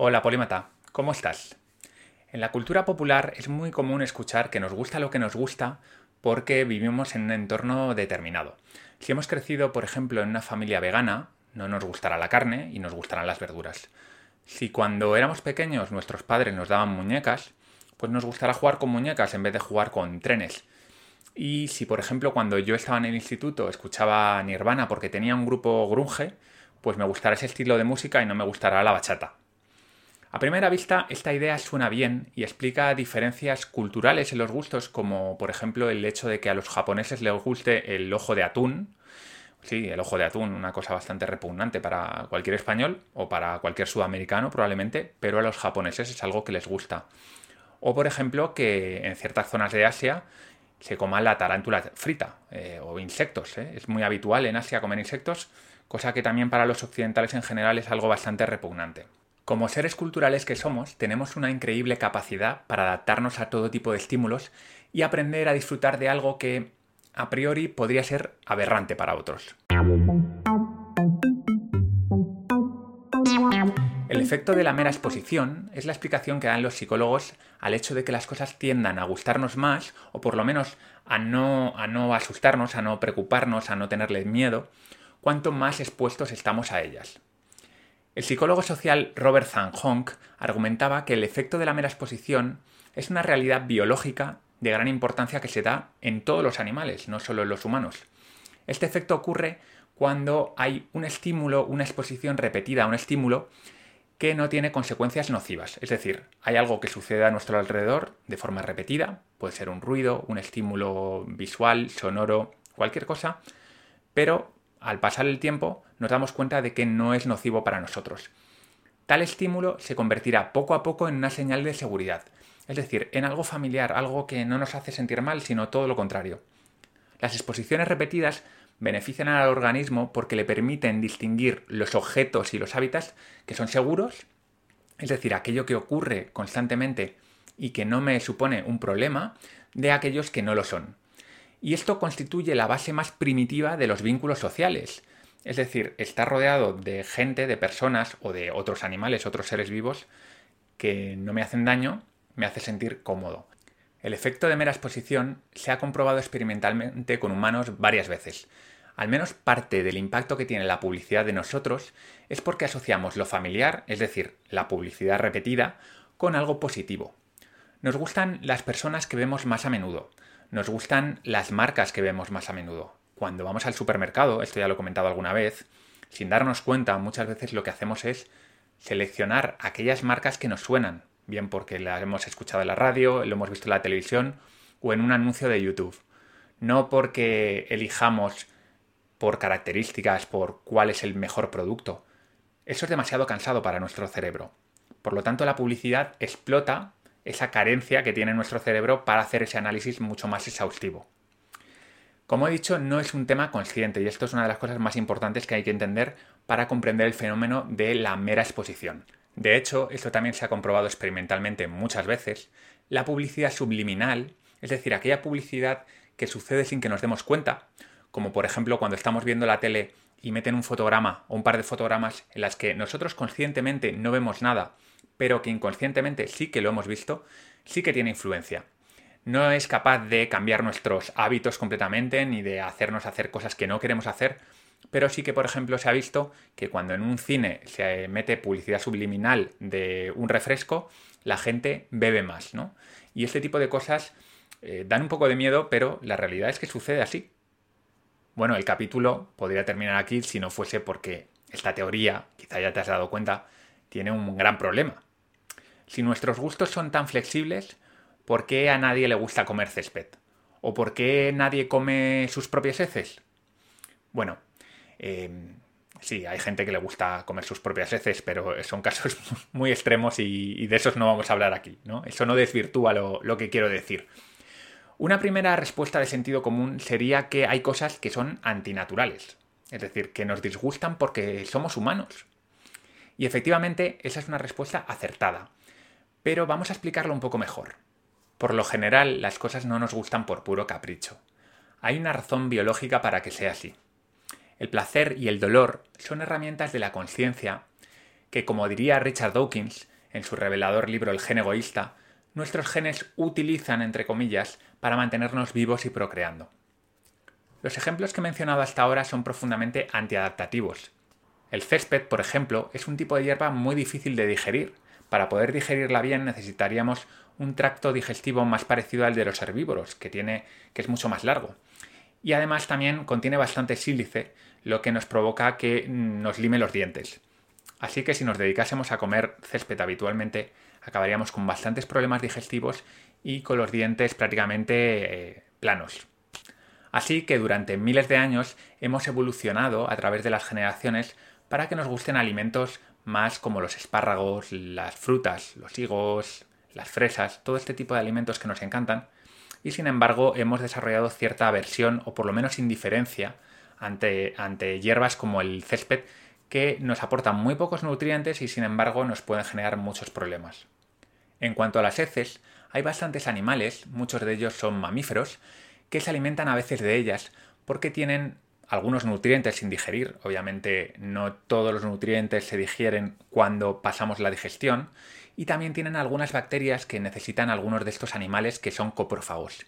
Hola Polímata, ¿cómo estás? En la cultura popular es muy común escuchar que nos gusta lo que nos gusta porque vivimos en un entorno determinado. Si hemos crecido, por ejemplo, en una familia vegana, no nos gustará la carne y nos gustarán las verduras. Si cuando éramos pequeños nuestros padres nos daban muñecas, pues nos gustará jugar con muñecas en vez de jugar con trenes. Y si, por ejemplo, cuando yo estaba en el instituto escuchaba Nirvana porque tenía un grupo grunge, pues me gustará ese estilo de música y no me gustará la bachata. A primera vista, esta idea suena bien y explica diferencias culturales en los gustos, como por ejemplo el hecho de que a los japoneses les guste el ojo de atún. Sí, el ojo de atún, una cosa bastante repugnante para cualquier español o para cualquier sudamericano probablemente, pero a los japoneses es algo que les gusta. O por ejemplo que en ciertas zonas de Asia se coma la tarántula frita eh, o insectos. ¿eh? Es muy habitual en Asia comer insectos, cosa que también para los occidentales en general es algo bastante repugnante. Como seres culturales que somos, tenemos una increíble capacidad para adaptarnos a todo tipo de estímulos y aprender a disfrutar de algo que a priori podría ser aberrante para otros. El efecto de la mera exposición es la explicación que dan los psicólogos al hecho de que las cosas tiendan a gustarnos más, o por lo menos a no, asustarnos, a no preocuparnos, a no tenerles miedo, cuanto más expuestos estamos a ellas. El psicólogo social Robert Zanghonk argumentaba que el efecto de la mera exposición es una realidad biológica de gran importancia que se da en todos los animales, no solo en los humanos. Este efecto ocurre cuando hay un estímulo, una exposición repetida a un estímulo que no tiene consecuencias nocivas. Es decir, hay algo que sucede a nuestro alrededor de forma repetida, puede ser un ruido, un estímulo visual, sonoro, cualquier cosa, pero al pasar el tiempo nos damos cuenta de que no es nocivo para nosotros. Tal estímulo se convertirá poco a poco en una señal de seguridad, es decir, en algo familiar, algo que no nos hace sentir mal, sino todo lo contrario. Las exposiciones repetidas benefician al organismo porque le permiten distinguir los objetos y los hábitats que son seguros, es decir, aquello que ocurre constantemente y que no me supone un problema, de aquellos que no lo son. Y esto constituye la base más primitiva de los vínculos sociales. Es decir, estar rodeado de gente, de personas o de otros animales, otros seres vivos que no me hacen daño, me hace sentir cómodo. El efecto de mera exposición se ha comprobado experimentalmente con humanos varias veces. Al menos parte del impacto que tiene la publicidad de nosotros es porque asociamos lo familiar, es decir, la publicidad repetida, con algo positivo. Nos gustan las personas que vemos más a menudo, nos gustan las marcas que vemos más a menudo. Cuando vamos al supermercado, esto ya lo he comentado alguna vez, sin darnos cuenta, muchas veces lo que hacemos es seleccionar aquellas marcas que nos suenan, bien porque las hemos escuchado en la radio, lo hemos visto en la televisión o en un anuncio de YouTube. No porque elijamos por características, por cuál es el mejor producto. Eso es demasiado cansado para nuestro cerebro. Por lo tanto, la publicidad explota esa carencia que tiene nuestro cerebro para hacer ese análisis mucho más exhaustivo. Como he dicho, no es un tema consciente y esto es una de las cosas más importantes que hay que entender para comprender el fenómeno de la mera exposición. De hecho, esto también se ha comprobado experimentalmente muchas veces. La publicidad subliminal, es decir, aquella publicidad que sucede sin que nos demos cuenta, como por ejemplo cuando estamos viendo la tele y meten un fotograma o un par de fotogramas en las que nosotros conscientemente no vemos nada pero que inconscientemente sí que lo hemos visto, sí que tiene influencia. No es capaz de cambiar nuestros hábitos completamente ni de hacernos hacer cosas que no queremos hacer, pero sí que, por ejemplo, se ha visto que cuando en un cine se mete publicidad subliminal de un refresco, la gente bebe más, ¿no? Y este tipo de cosas eh, dan un poco de miedo, pero la realidad es que sucede así. Bueno, el capítulo podría terminar aquí si no fuese porque esta teoría, quizá ya te has dado cuenta, tiene un gran problema. Si nuestros gustos son tan flexibles, ¿por qué a nadie le gusta comer césped? ¿O por qué nadie come sus propias heces? Bueno, em, sí, hay gente que le gusta comer sus propias heces, pero son casos muy extremos y, de esos no vamos a hablar aquí, ¿no? Eso no desvirtúa lo, lo que quiero decir. Una primera respuesta de sentido común sería que hay cosas que son antinaturales, es decir, que nos disgustan porque somos humanos. Y efectivamente esa es una respuesta acertada. Pero vamos a explicarlo un poco mejor. Por lo general, las cosas no nos gustan por puro capricho. Hay una razón biológica para que sea así. El placer y el dolor son herramientas de la conciencia que, como diría Richard Dawkins en su revelador libro El gen egoísta, nuestros genes utilizan, entre comillas, para mantenernos vivos y procreando. Los ejemplos que he mencionado hasta ahora son profundamente antiadaptativos. El césped, por ejemplo, es un tipo de hierba muy difícil de digerir. Para poder digerirla bien necesitaríamos un tracto digestivo más parecido al de los herbívoros, que, tiene, que es mucho más largo. Y además también contiene bastante sílice, lo que nos provoca que nos lime los dientes. Así que si nos dedicásemos a comer césped habitualmente, acabaríamos con bastantes problemas digestivos y con los dientes prácticamente eh, planos. Así que durante miles de años hemos evolucionado a través de las generaciones para que nos gusten alimentos más como los espárragos, las frutas, los higos, las fresas, todo este tipo de alimentos que nos encantan, y sin embargo hemos desarrollado cierta aversión o por lo menos indiferencia ante, ante hierbas como el césped que nos aportan muy pocos nutrientes y sin embargo nos pueden generar muchos problemas. En cuanto a las heces, hay bastantes animales, muchos de ellos son mamíferos, que se alimentan a veces de ellas porque tienen algunos nutrientes sin digerir. Obviamente no todos los nutrientes se digieren cuando pasamos la digestión y también tienen algunas bacterias que necesitan algunos de estos animales que son coprófagos.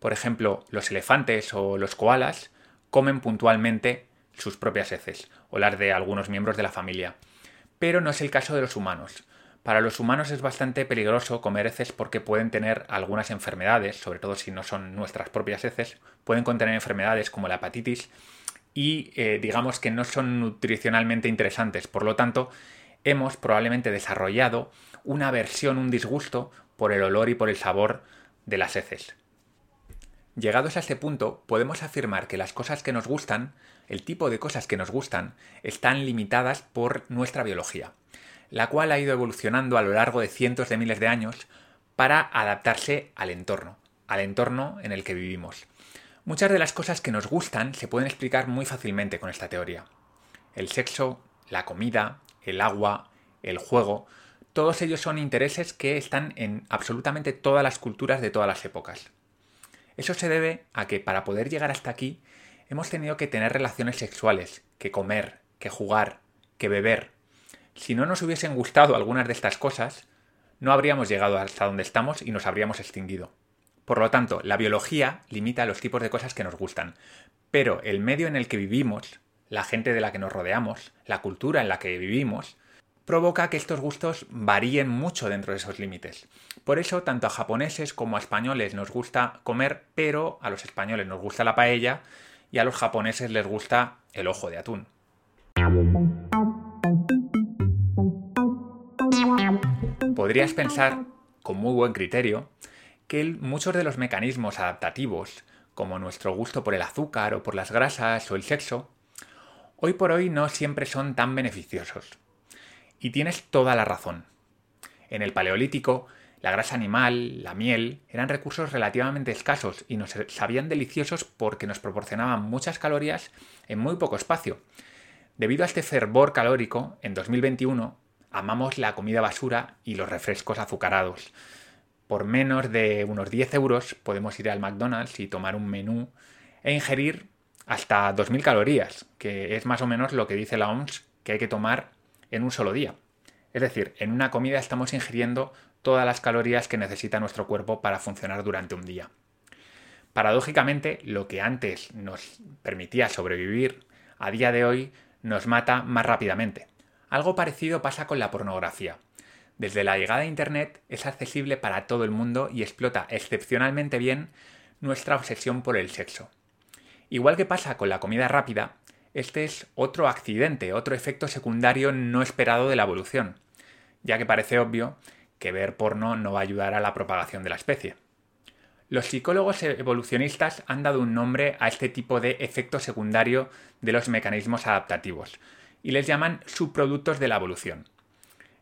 Por ejemplo, los elefantes o los koalas comen puntualmente sus propias heces o las de algunos miembros de la familia. Pero no es el caso de los humanos. Para los humanos es bastante peligroso comer heces porque pueden tener algunas enfermedades, sobre todo si no son nuestras propias heces, pueden contener enfermedades como la hepatitis y eh, digamos que no son nutricionalmente interesantes. Por lo tanto, hemos probablemente desarrollado una aversión, un disgusto por el olor y por el sabor de las heces. Llegados a este punto, podemos afirmar que las cosas que nos gustan, el tipo de cosas que nos gustan, están limitadas por nuestra biología la cual ha ido evolucionando a lo largo de cientos de miles de años para adaptarse al entorno, al entorno en el que vivimos. Muchas de las cosas que nos gustan se pueden explicar muy fácilmente con esta teoría. El sexo, la comida, el agua, el juego, todos ellos son intereses que están en absolutamente todas las culturas de todas las épocas. Eso se debe a que para poder llegar hasta aquí hemos tenido que tener relaciones sexuales, que comer, que jugar, que beber, si no nos hubiesen gustado algunas de estas cosas, no habríamos llegado hasta donde estamos y nos habríamos extinguido. Por lo tanto, la biología limita los tipos de cosas que nos gustan, pero el medio en el que vivimos, la gente de la que nos rodeamos, la cultura en la que vivimos, provoca que estos gustos varíen mucho dentro de esos límites. Por eso, tanto a japoneses como a españoles nos gusta comer, pero a los españoles nos gusta la paella y a los japoneses les gusta el ojo de atún. Podrías pensar, con muy buen criterio, que muchos de los mecanismos adaptativos, como nuestro gusto por el azúcar o por las grasas o el sexo, hoy por hoy no siempre son tan beneficiosos. Y tienes toda la razón. En el Paleolítico, la grasa animal, la miel, eran recursos relativamente escasos y nos sabían deliciosos porque nos proporcionaban muchas calorías en muy poco espacio. Debido a este fervor calórico, en 2021 amamos la comida basura y los refrescos azucarados. Por menos de unos 10 euros podemos ir al McDonald's y tomar un menú e ingerir hasta 2.000 calorías, que es más o menos lo que dice la OMS que hay que tomar en un solo día. Es decir, en una comida estamos ingiriendo todas las calorías que necesita nuestro cuerpo para funcionar durante un día. Paradójicamente, lo que antes nos permitía sobrevivir, a día de hoy nos mata más rápidamente. Algo parecido pasa con la pornografía. Desde la llegada de Internet es accesible para todo el mundo y explota excepcionalmente bien nuestra obsesión por el sexo. Igual que pasa con la comida rápida, este es otro accidente, otro efecto secundario no esperado de la evolución, ya que parece obvio que ver porno no va a ayudar a la propagación de la especie. Los psicólogos evolucionistas han dado un nombre a este tipo de efecto secundario de los mecanismos adaptativos, y les llaman subproductos de la evolución.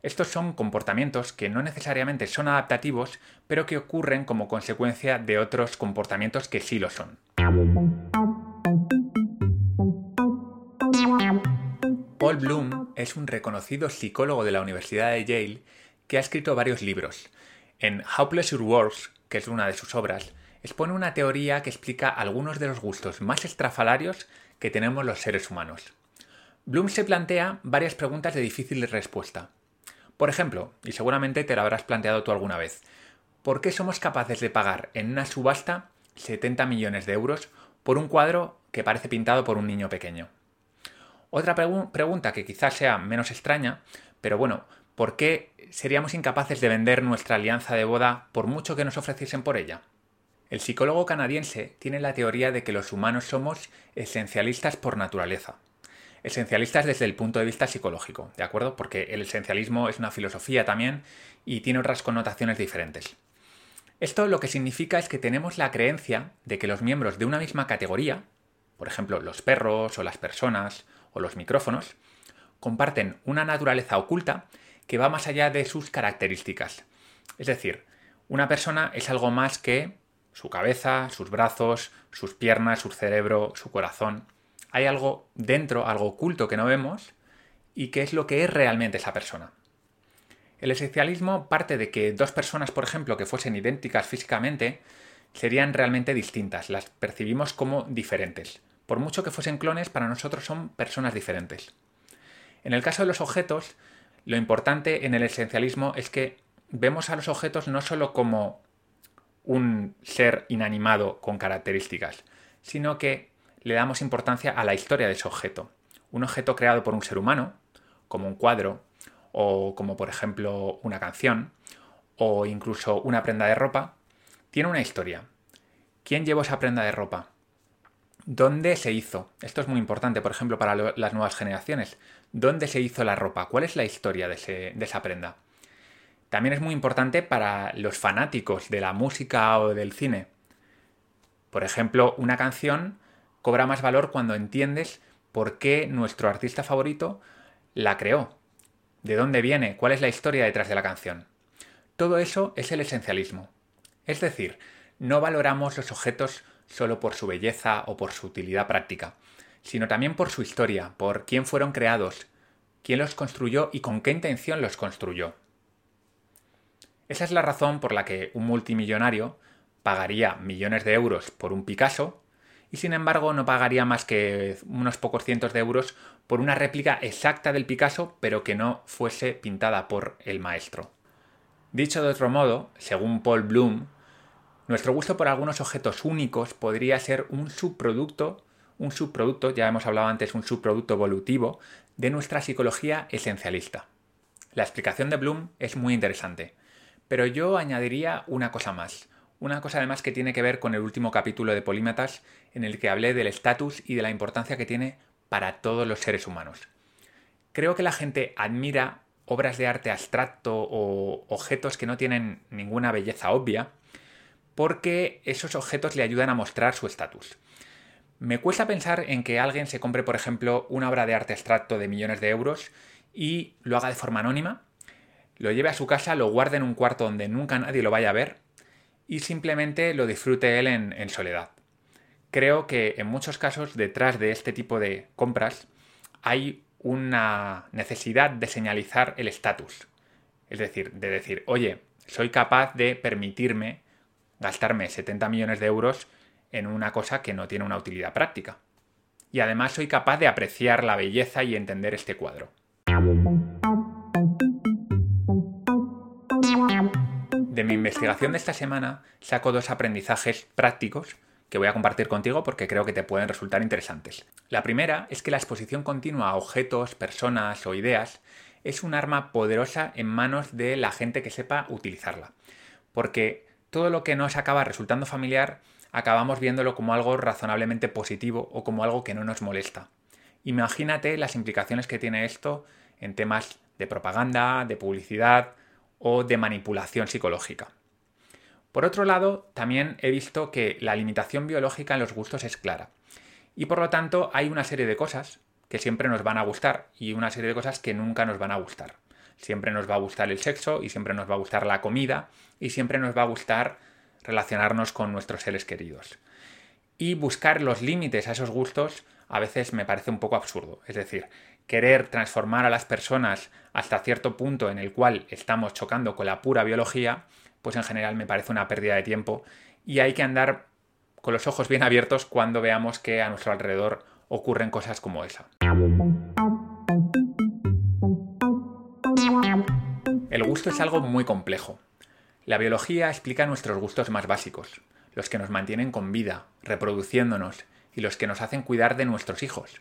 Estos son comportamientos que no necesariamente son adaptativos, pero que ocurren como consecuencia de otros comportamientos que sí lo son. Paul Bloom es un reconocido psicólogo de la Universidad de Yale que ha escrito varios libros. En How Pleasure Works, que es una de sus obras, expone una teoría que explica algunos de los gustos más estrafalarios que tenemos los seres humanos. Bloom se plantea varias preguntas de difícil respuesta. Por ejemplo, y seguramente te lo habrás planteado tú alguna vez, ¿por qué somos capaces de pagar en una subasta 70 millones de euros por un cuadro que parece pintado por un niño pequeño? Otra pregunta que quizás sea menos extraña, pero bueno, ¿por qué seríamos incapaces de vender nuestra alianza de boda por mucho que nos ofreciesen por ella? El psicólogo canadiense tiene la teoría de que los humanos somos esencialistas por naturaleza esencialistas desde el punto de vista psicológico, ¿de acuerdo? Porque el esencialismo es una filosofía también y tiene otras connotaciones diferentes. Esto lo que significa es que tenemos la creencia de que los miembros de una misma categoría, por ejemplo los perros o las personas o los micrófonos, comparten una naturaleza oculta que va más allá de sus características. Es decir, una persona es algo más que su cabeza, sus brazos, sus piernas, su cerebro, su corazón hay algo dentro, algo oculto que no vemos y que es lo que es realmente esa persona. El esencialismo parte de que dos personas, por ejemplo, que fuesen idénticas físicamente, serían realmente distintas, las percibimos como diferentes. Por mucho que fuesen clones, para nosotros son personas diferentes. En el caso de los objetos, lo importante en el esencialismo es que vemos a los objetos no solo como un ser inanimado con características, sino que le damos importancia a la historia de ese objeto. Un objeto creado por un ser humano, como un cuadro, o como por ejemplo una canción, o incluso una prenda de ropa, tiene una historia. ¿Quién llevó esa prenda de ropa? ¿Dónde se hizo? Esto es muy importante, por ejemplo, para las nuevas generaciones. ¿Dónde se hizo la ropa? ¿Cuál es la historia de, esa prenda? También es muy importante para los fanáticos de la música o del cine. Por ejemplo, una canción cobra más valor cuando entiendes por qué nuestro artista favorito la creó, de dónde viene, cuál es la historia detrás de la canción. Todo eso es el esencialismo. Es decir, no valoramos los objetos solo por su belleza o por su utilidad práctica, sino también por su historia, por quién fueron creados, quién los construyó y con qué intención los construyó. Esa es la razón por la que un multimillonario pagaría millones de euros por un Picasso y sin embargo no pagaría más que unos pocos cientos de euros por una réplica exacta del Picasso, pero que no fuese pintada por el maestro. Dicho de otro modo, según Paul Bloom, nuestro gusto por algunos objetos únicos podría ser un subproducto, un subproducto, ya hemos hablado antes, un subproducto evolutivo de nuestra psicología esencialista. La explicación de Bloom es muy interesante, pero yo añadiría una cosa más. Una cosa además que tiene que ver con el último capítulo de Polímatas en el que hablé del estatus y de la importancia que tiene para todos los seres humanos. Creo que la gente admira obras de arte abstracto o objetos que no tienen ninguna belleza obvia porque esos objetos le ayudan a mostrar su estatus. Me cuesta pensar en que alguien se compre, por ejemplo, una obra de arte abstracto de millones de euros y lo haga de forma anónima, lo lleve a su casa, lo guarde en un cuarto donde nunca nadie lo vaya a ver y simplemente lo disfrute él en, soledad. Creo que en muchos casos detrás de este tipo de compras hay una necesidad de señalizar el estatus. Es decir, de decir, oye, soy capaz de permitirme gastarme 70 millones de euros en una cosa que no tiene una utilidad práctica. Y además soy capaz de apreciar la belleza y entender este cuadro. De mi investigación de esta semana saco dos aprendizajes prácticos que voy a compartir contigo porque creo que te pueden resultar interesantes. La primera es que la exposición continua a objetos, personas o ideas es un arma poderosa en manos de la gente que sepa utilizarla. Porque todo lo que nos acaba resultando familiar acabamos viéndolo como algo razonablemente positivo o como algo que no nos molesta. Imagínate las implicaciones que tiene esto en temas de propaganda, de publicidad, o de manipulación psicológica. Por otro lado, también he visto que la limitación biológica en los gustos es clara. Y por lo tanto hay una serie de cosas que siempre nos van a gustar y una serie de cosas que nunca nos van a gustar. Siempre nos va a gustar el sexo y siempre nos va a gustar la comida y siempre nos va a gustar relacionarnos con nuestros seres queridos. Y buscar los límites a esos gustos a veces me parece un poco absurdo. Es decir, querer transformar a las personas hasta cierto punto en el cual estamos chocando con la pura biología, pues en general me parece una pérdida de tiempo y hay que andar con los ojos bien abiertos cuando veamos que a nuestro alrededor ocurren cosas como esa. El gusto es algo muy complejo. La biología explica nuestros gustos más básicos, los que nos mantienen con vida, reproduciéndonos y los que nos hacen cuidar de nuestros hijos.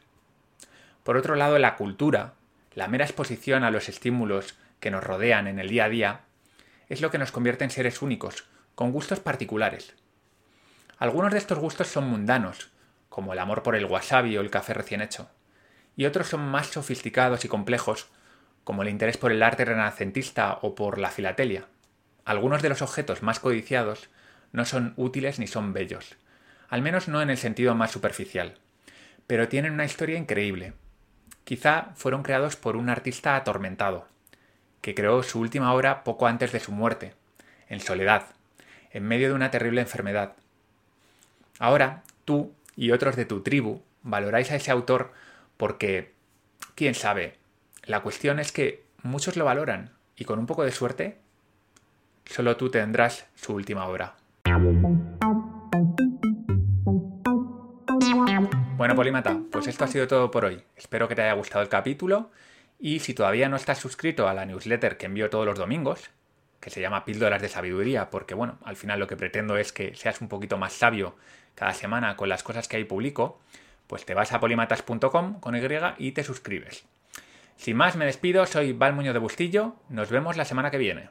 Por otro lado, la cultura, la mera exposición a los estímulos que nos rodean en el día a día, es lo que nos convierte en seres únicos, con gustos particulares. Algunos de estos gustos son mundanos, como el amor por el wasabi o el café recién hecho, y otros son más sofisticados y complejos, como el interés por el arte renacentista o por la filatelia. Algunos de los objetos más codiciados no son útiles ni son bellos, al menos no en el sentido más superficial, pero tienen una historia increíble. Quizá fueron creados por un artista atormentado, que creó su última obra poco antes de su muerte, en soledad, en medio de una terrible enfermedad. Ahora, tú y otros de tu tribu valoráis a ese autor porque, quién sabe, la cuestión es que muchos lo valoran y con un poco de suerte, solo tú tendrás su última obra. Bueno, Polímata, pues esto ha sido todo por hoy. Espero que te haya gustado el capítulo y si todavía no estás suscrito a la newsletter que envío todos los domingos, que se llama Píldoras de Sabiduría, porque bueno, al final lo que pretendo es que seas un poquito más sabio cada semana con las cosas que ahí publico, pues te vas a polimatas.com con Y y te suscribes. Sin más, me despido, soy Val Muñoz de Bustillo, nos vemos la semana que viene.